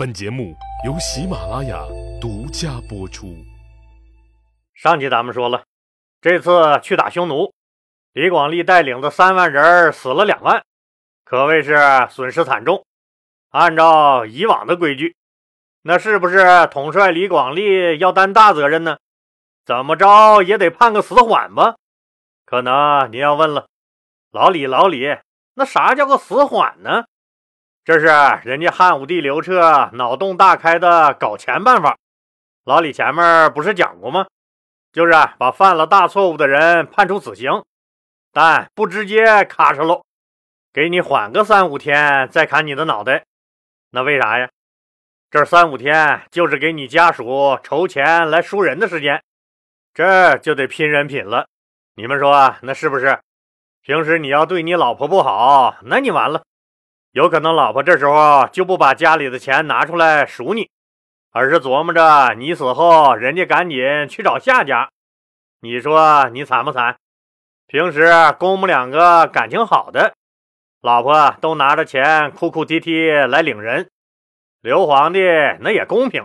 本节目由喜马拉雅独家播出。上集咱们说了，这次去打匈奴，李广利带领的三万人死了两万，可谓是损失惨重。按照以往的规矩，那是不是统帅李广利要担大责任呢？怎么着也得判个死缓吧？可能你要问了，老李，老李，那啥叫个死缓呢？这是人家汉武帝刘彻脑洞大开的搞钱办法。老李前面不是讲过吗？就是把犯了大错误的人判处死刑，但不直接咔嚓喽，给你缓个三五天再砍你的脑袋。那为啥呀？这三五天就是给你家属筹钱来赎人的时间，这就得拼人品了。你们说那是不是？平时你要对你老婆不好，那你完了。有可能老婆这时候就不把家里的钱拿出来赎你，而是琢磨着你死后人家赶紧去找下家。你说你惨不惨？平时公母两个感情好的，老婆都拿着钱哭哭啼啼来领人。刘皇帝那也公平，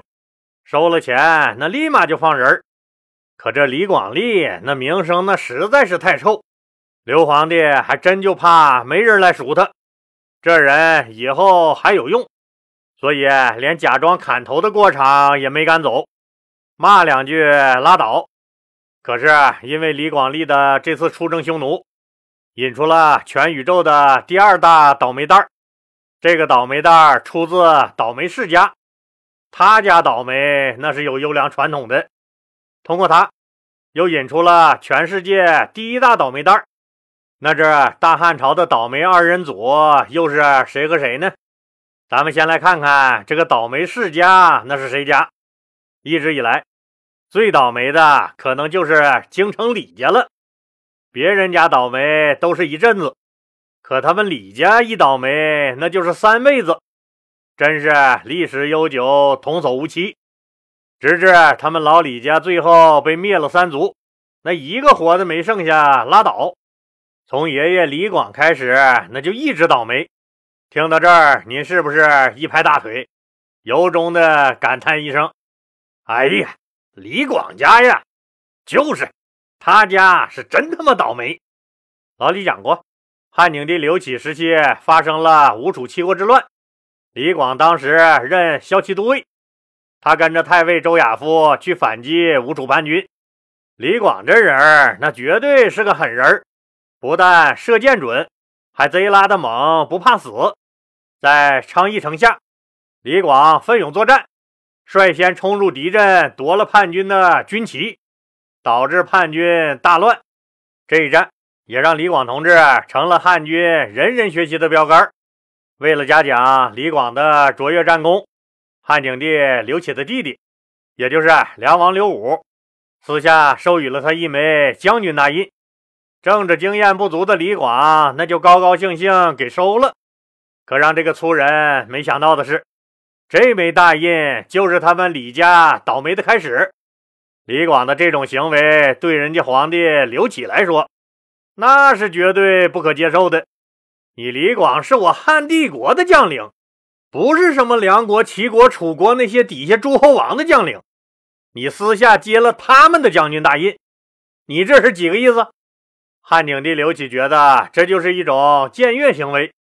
收了钱那立马就放人。可这李广利那名声那实在是太臭，刘皇帝还真就怕没人来赎他。这人以后还有用，所以连假装砍头的过场也没敢走，骂两句拉倒。可是因为李广利的这次出征匈奴，引出了全宇宙的第二大倒霉蛋儿。这个倒霉蛋儿出自倒霉世家，他家倒霉那是有优良传统的。通过他，又引出了全世界第一大倒霉蛋儿。那这大汉朝的倒霉二人组又是谁和谁呢？咱们先来看看这个倒霉世家，那是谁家？一直以来最倒霉的可能就是京城李家了。别人家倒霉都是一阵子，可他们李家一倒霉那就是三辈子，真是历史悠久，童叟无欺。直至他们老李家最后被灭了三族，那一个活的没剩下，拉倒。从爷爷李广开始，那就一直倒霉。听到这儿，您是不是一拍大腿，由衷的感叹一声：“哎呀，李广家呀，就是他家是真他妈倒霉。”老李讲过，汉景帝刘启时期发生了吴楚七国之乱，李广当时任骁骑都尉，他跟着太尉周亚夫去反击吴楚叛军。李广这人那绝对是个狠人不但射箭准，还贼拉的猛，不怕死。在昌邑城下，李广奋勇作战，率先冲入敌阵，夺了叛军的军旗，导致叛军大乱。这一战也让李广同志成了汉军人人学习的标杆。为了嘉奖李广的卓越战功，汉景帝刘启的弟弟，也就是梁王刘武，私下授予了他一枚将军大印。政治经验不足的李广，那就高高兴兴给收了。可让这个粗人没想到的是，这枚大印就是他们李家倒霉的开始。李广的这种行为，对人家皇帝刘启来说，那是绝对不可接受的。你李广是我汉帝国的将领，不是什么梁国、齐国、楚国那些底下诸侯王的将领。你私下接了他们的将军大印，你这是几个意思？汉景帝刘启觉得这就是一种僭越行为，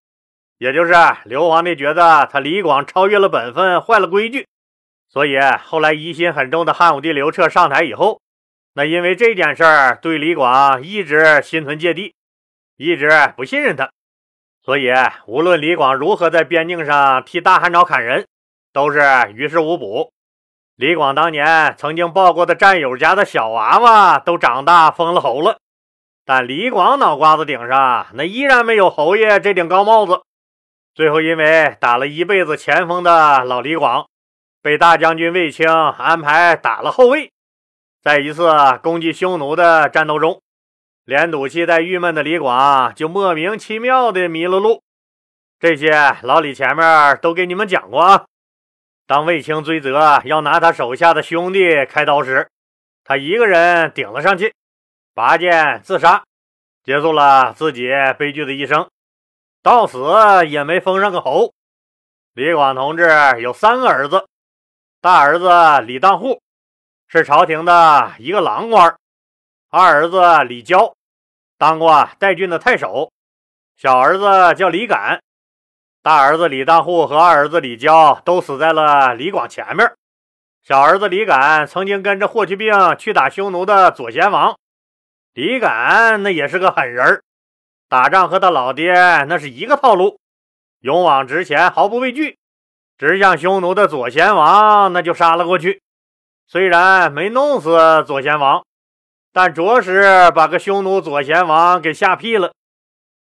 也就是刘皇帝觉得他李广超越了本分，坏了规矩，所以后来疑心很重的汉武帝刘彻上台以后，那因为这件事儿对李广一直心存芥蒂，一直不信任他，所以无论李广如何在边境上替大汉朝砍人，都是于事无补。李广当年曾经抱过的战友家的小娃娃都长大封了侯了。但李广脑瓜子顶上那依然没有侯爷这顶高帽子。最后，因为打了一辈子前锋的老李广，被大将军卫青安排打了后卫。在一次攻击匈奴的战斗中，连赌气带郁闷的李广就莫名其妙的迷了路。这些老李前面都给你们讲过啊。当卫青追责要拿他手下的兄弟开刀时，他一个人顶了上去。拔剑自杀，结束了自己悲剧的一生，到死也没封上个侯。李广同志有三个儿子，大儿子李当户是朝廷的一个郎官，二儿子李娇当过代郡的太守，小儿子叫李敢。大儿子李当户和二儿子李娇都死在了李广前面。小儿子李敢曾经跟着霍去病去打匈奴的左贤王。李敢那也是个狠人打仗和他老爹那是一个套路，勇往直前，毫不畏惧，直向匈奴的左贤王那就杀了过去。虽然没弄死左贤王，但着实把个匈奴左贤王给吓屁了。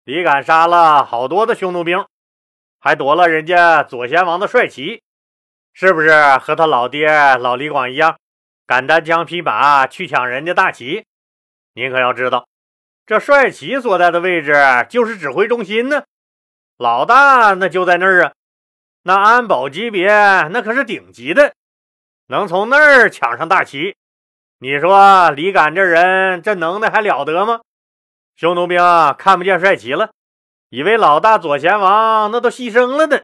李敢杀了好多的匈奴兵。还夺了人家左贤王的帅旗，是不是和他老爹老李广一样，敢单枪匹马去抢人家大旗？您可要知道，这帅旗所在的位置就是指挥中心呢，老大那就在那儿啊，那安保级别那可是顶级的，能从那儿抢上大旗，你说李敢这人这能耐还了得吗？匈奴兵看不见帅旗了。以为老大左贤王那都牺牲了呢，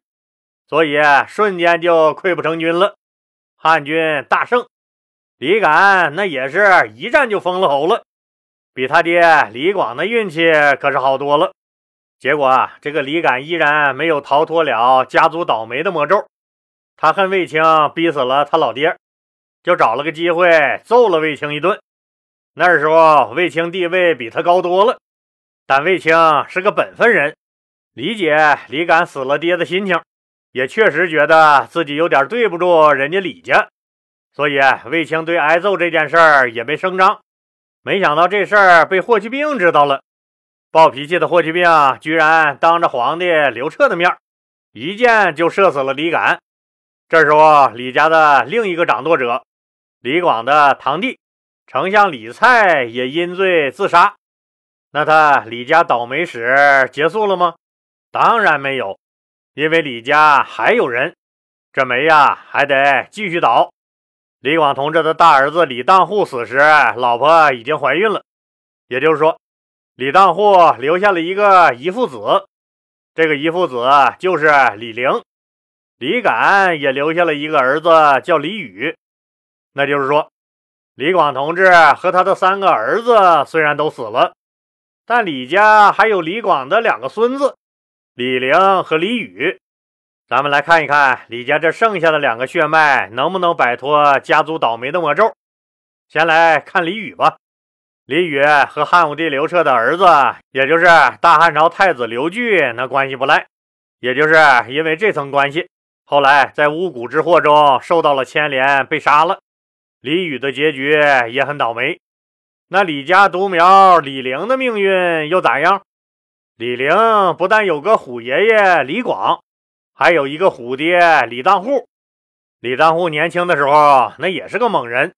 所以瞬间就溃不成军了。汉军大胜，李敢那也是一战就封了侯了，比他爹李广的运气可是好多了。结果啊，这个李敢依然没有逃脱了家族倒霉的魔咒。他恨卫青逼死了他老爹，就找了个机会揍了卫青一顿。那时候卫青地位比他高多了。但卫青是个本分人，理解李敢死了爹的心情，也确实觉得自己有点对不住人家李家，所以卫青对挨揍这件事儿也没声张。没想到这事儿被霍去病知道了，暴脾气的霍去病居然当着皇帝刘彻的面，一箭就射死了李敢。这时候，李家的另一个掌舵者，李广的堂弟丞相李蔡也因罪自杀。那他李家倒霉史结束了吗？当然没有，因为李家还有人，这霉呀还得继续倒。李广同志的大儿子李当户死时，老婆已经怀孕了，也就是说，李当户留下了一个遗腹子，这个遗腹子就是李陵。李敢也留下了一个儿子叫李宇，那就是说，李广同志和他的三个儿子虽然都死了。但李家还有李广的两个孙子，李陵和李宇。咱们来看一看李家这剩下的两个血脉能不能摆脱家族倒霉的魔咒。先来看李宇吧。李宇和汉武帝刘彻的儿子，也就是大汉朝太子刘据，那关系不赖。也就是因为这层关系，后来在巫蛊之祸中受到了牵连，被杀了。李宇的结局也很倒霉。那李家独苗李陵的命运又咋样？李陵不但有个虎爷爷李广，还有一个虎爹李当户。李当户年轻的时候那也是个猛人。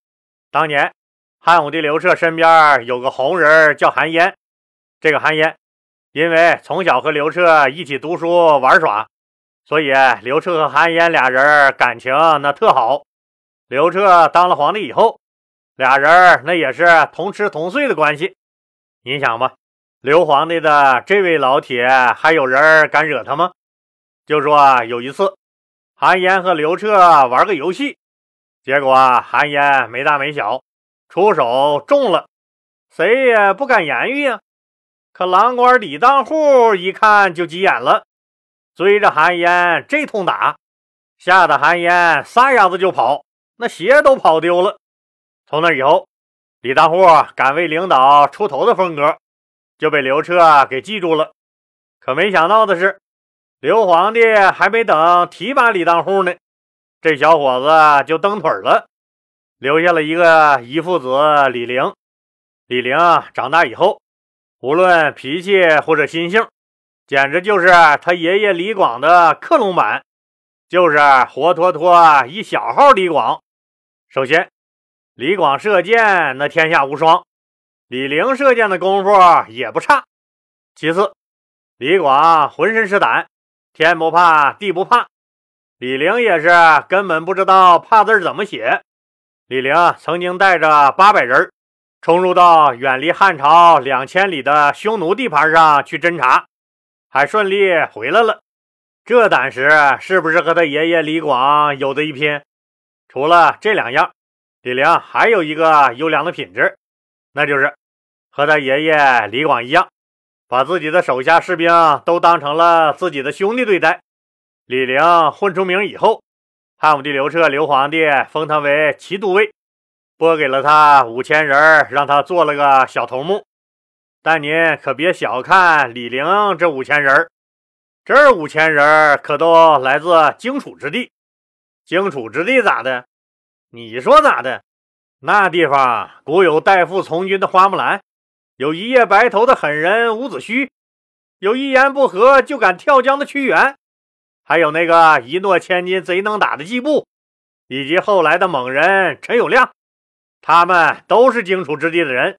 当年汉武帝刘彻身边有个红人叫韩嫣，这个韩嫣因为从小和刘彻一起读书玩耍，所以刘彻和韩嫣俩人感情那特好。刘彻当了皇帝以后。俩人那也是同吃同睡的关系，你想吧，刘皇帝的这位老铁还有人敢惹他吗？就说啊有一次，韩嫣和刘彻玩个游戏，结果啊韩嫣没大没小，出手中了，谁也不敢言语呀。可郎官李当户一看就急眼了，追着韩嫣这通打，吓得韩嫣撒丫子就跑，那鞋都跑丢了。从那以后，李大户敢为领导出头的风格就被刘彻给记住了。可没想到的是，刘皇帝还没等提拔李当户呢，这小伙子就蹬腿了，留下了一个遗腹子李陵。李陵长大以后，无论脾气或者心性，简直就是他爷爷李广的克隆版，就是活脱脱一小号李广。首先。李广射箭那天下无双，李陵射箭的功夫也不差。其次，李广浑身是胆，天不怕地不怕。李陵也是根本不知道怕字怎么写。李陵曾经带着八百人冲入到远离汉朝两千里的匈奴地盘上去侦查，还顺利回来了。这胆识是不是和他爷爷李广有的一拼？除了这两样，李陵还有一个优良的品质，那就是和他爷爷李广一样，把自己的手下士兵都当成了自己的兄弟对待。李陵混出名以后，汉武帝刘彻刘皇帝封他为骑都尉，拨给了他五千人，让他做了个小头目。但您可别小看李陵这五千人，这五千人可都来自荆楚之地。荆楚之地咋的？你说咋的？那地方古有代父从军的花木兰，有一夜白头的狠人伍子胥，有一言不合就敢跳江的屈原，还有那个一诺千金、贼能打的季布，以及后来的猛人陈友谅，他们都是荆楚之地的人。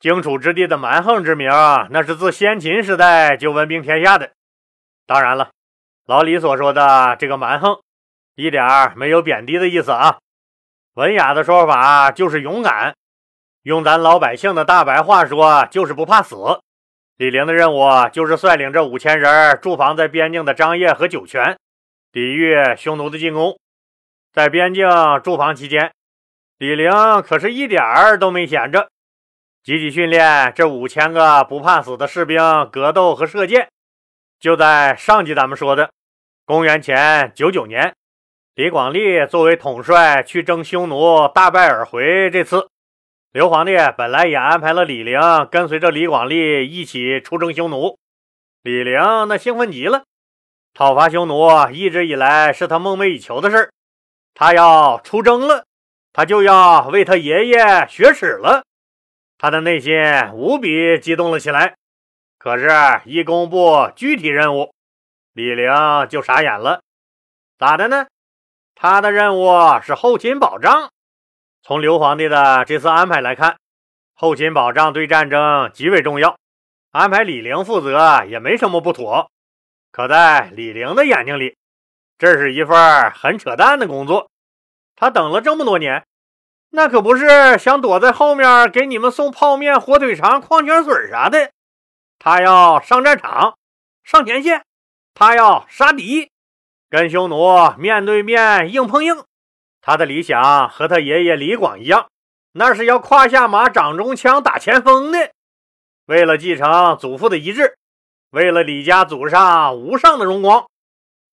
荆楚之地的蛮横之名，那是自先秦时代就闻名天下的。当然了，老李所说的这个蛮横，一点没有贬低的意思啊。文雅的说法就是勇敢，用咱老百姓的大白话说，就是不怕死。李陵的任务就是率领这五千人驻防在边境的张掖和酒泉，抵御匈奴的进攻。在边境驻防期间，李陵可是一点儿都没闲着。积极训练这五千个不怕死的士兵格斗和射箭。就在上集咱们说的公元前九九年，李广利作为统帅去征匈奴，大败而回。这次刘皇帝本来也安排了李陵跟随着李广利一起出征匈奴。李陵那兴奋极了，讨伐匈奴一直以来是他梦寐以求的事他要出征了，他就要为他爷爷雪耻了。他的内心无比激动了起来，可是，一公布具体任务，李陵就傻眼了。咋的呢？他的任务是后勤保障。从刘皇帝的这次安排来看，后勤保障对战争极为重要，安排李陵负责也没什么不妥。可在李陵的眼睛里，这是一份很扯淡的工作。他等了这么多年。那可不是想躲在后面给你们送泡面、火腿肠、矿泉水啥的，他要上战场，上前线，他要杀敌，跟匈奴面对面硬碰硬。他的理想和他爷爷李广一样，那是要胯下马、掌中枪打前锋的。为了继承祖父的遗志，为了李家祖上无上的荣光，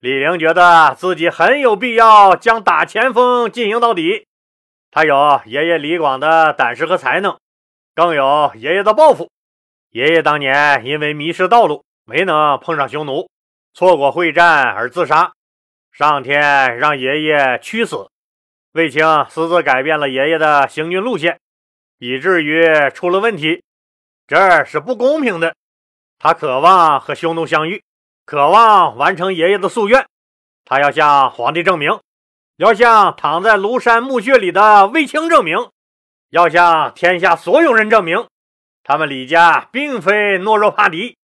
李陵觉得自己很有必要将打前锋进行到底。他有爷爷李广的胆识和才能，更有爷爷的抱负。爷爷当年因为迷失道路，没能碰上匈奴，错过会战而自杀，上天让爷爷屈死。卫青私自改变了爷爷的行军路线，以至于出了问题，这是不公平的。他渴望和匈奴相遇，渴望完成爷爷的夙愿，他要向皇帝证明。要向躺在庐山墓穴里的卫青证明，要向天下所有人证明，他们李家并非懦弱怕敌。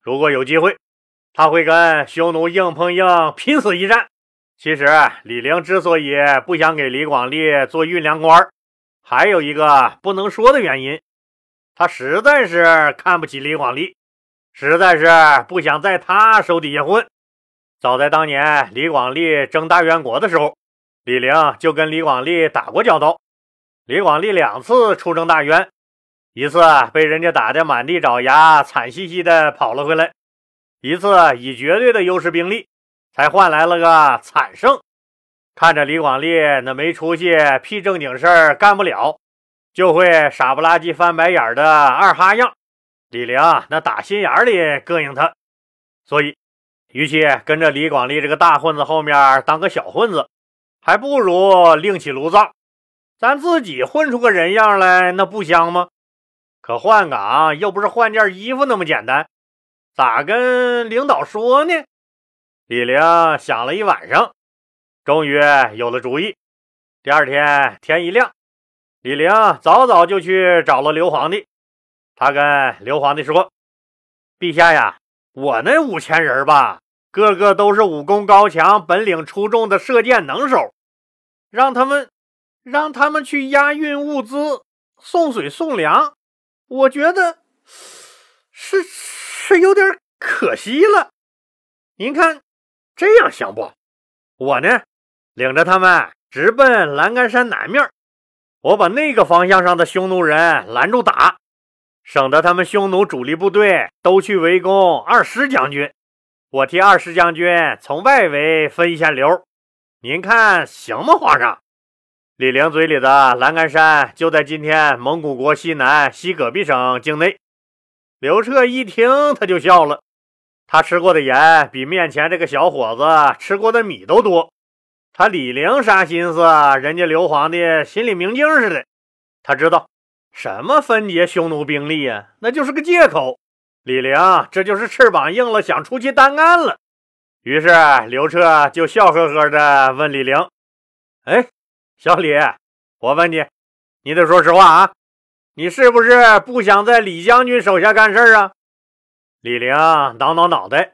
如果有机会，他会跟匈奴硬碰硬，拼死一战。其实，李陵之所以不想给李广利做运粮官，还有一个不能说的原因，他实在是看不起李广利，实在是不想在他手底下混。早在当年李广利征大元国的时候。李陵就跟李广利打过交道，李广利两次出征大渊，一次被人家打得满地找牙，惨兮兮的跑了回来；一次以绝对的优势兵力，才换来了个惨胜。看着李广利那没出息、屁正经事儿干不了，就会傻不拉几翻白眼的二哈样，李陵那打心眼里膈应他。所以，与其跟着李广利这个大混子后面当个小混子。还不如另起炉灶，咱自己混出个人样来，那不香吗？可换岗又不是换件衣服那么简单，咋跟领导说呢？李陵想了一晚上，终于有了主意。第二天天一亮，李陵早早就去找了刘皇帝。他跟刘皇帝说：“陛下呀，我那五千人吧。”个个都是武功高强、本领出众的射箭能手，让他们让他们去押运物资、送水送粮，我觉得是是有点可惜了。您看，这样行不？我呢，领着他们直奔栏杆山南面，我把那个方向上的匈奴人拦住打，省得他们匈奴主力部队都去围攻二师将军。我替二师将军从外围分一下流，您看行吗，皇上？李陵嘴里的栏杆山就在今天蒙古国西南西戈壁省境内。刘彻一听，他就笑了。他吃过的盐比面前这个小伙子吃过的米都多。他李陵啥心思？人家刘皇帝心里明镜似的。他知道什么分解匈奴兵力呀？那就是个借口。李陵这就是翅膀硬了，想出去单干了。于是刘彻就笑呵呵地问李陵：“哎，小李，我问你，你得说实话啊，你是不是不想在李将军手下干事啊？”李陵挠挠脑袋：“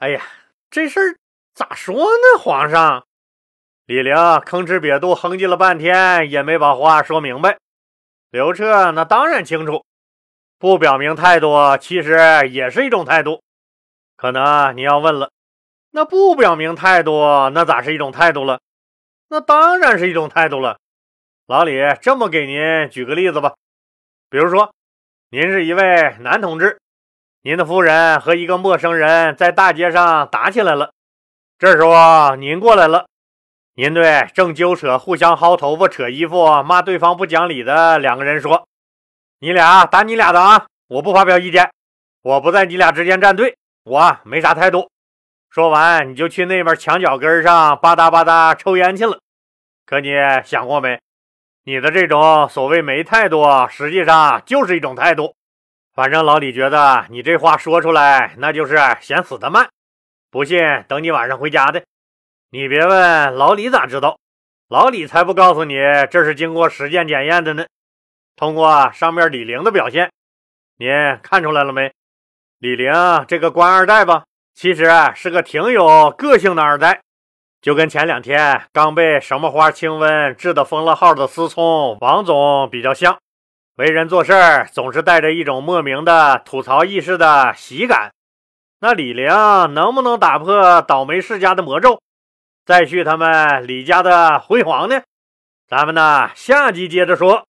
哎呀，这事儿咋说呢，皇上？”李陵吭哧瘪肚哼唧了半天，也没把话说明白。刘彻那当然清楚。不表明态度，其实也是一种态度。可能你要问了，那不表明态度，那咋是一种态度了？那当然是一种态度了。老李，这么给您举个例子吧，比如说，您是一位男同志，您的夫人和一个陌生人在大街上打起来了，这时候您过来了，您对正揪扯、互相薅头发、扯衣服、骂对方不讲理的两个人说。你俩打你俩的啊！我不发表意见，我不在你俩之间站队，我没啥态度。说完，你就去那边墙角根上吧嗒吧嗒抽烟去了。可你想过没？你的这种所谓没态度，实际上就是一种态度。反正老李觉得你这话说出来，那就是嫌死的慢。不信，等你晚上回家的。你别问老李咋知道，老李才不告诉你这是经过实践检验的呢。通过上面李陵的表现，您看出来了没？李陵这个官二代吧，其实是个挺有个性的二代，就跟前两天刚被什么花清瘟治的封了号的思聪王总比较像。为人做事总是带着一种莫名的吐槽意识的喜感。那李陵能不能打破倒霉世家的魔咒，再续他们李家的辉煌呢？咱们呢，下集接着说。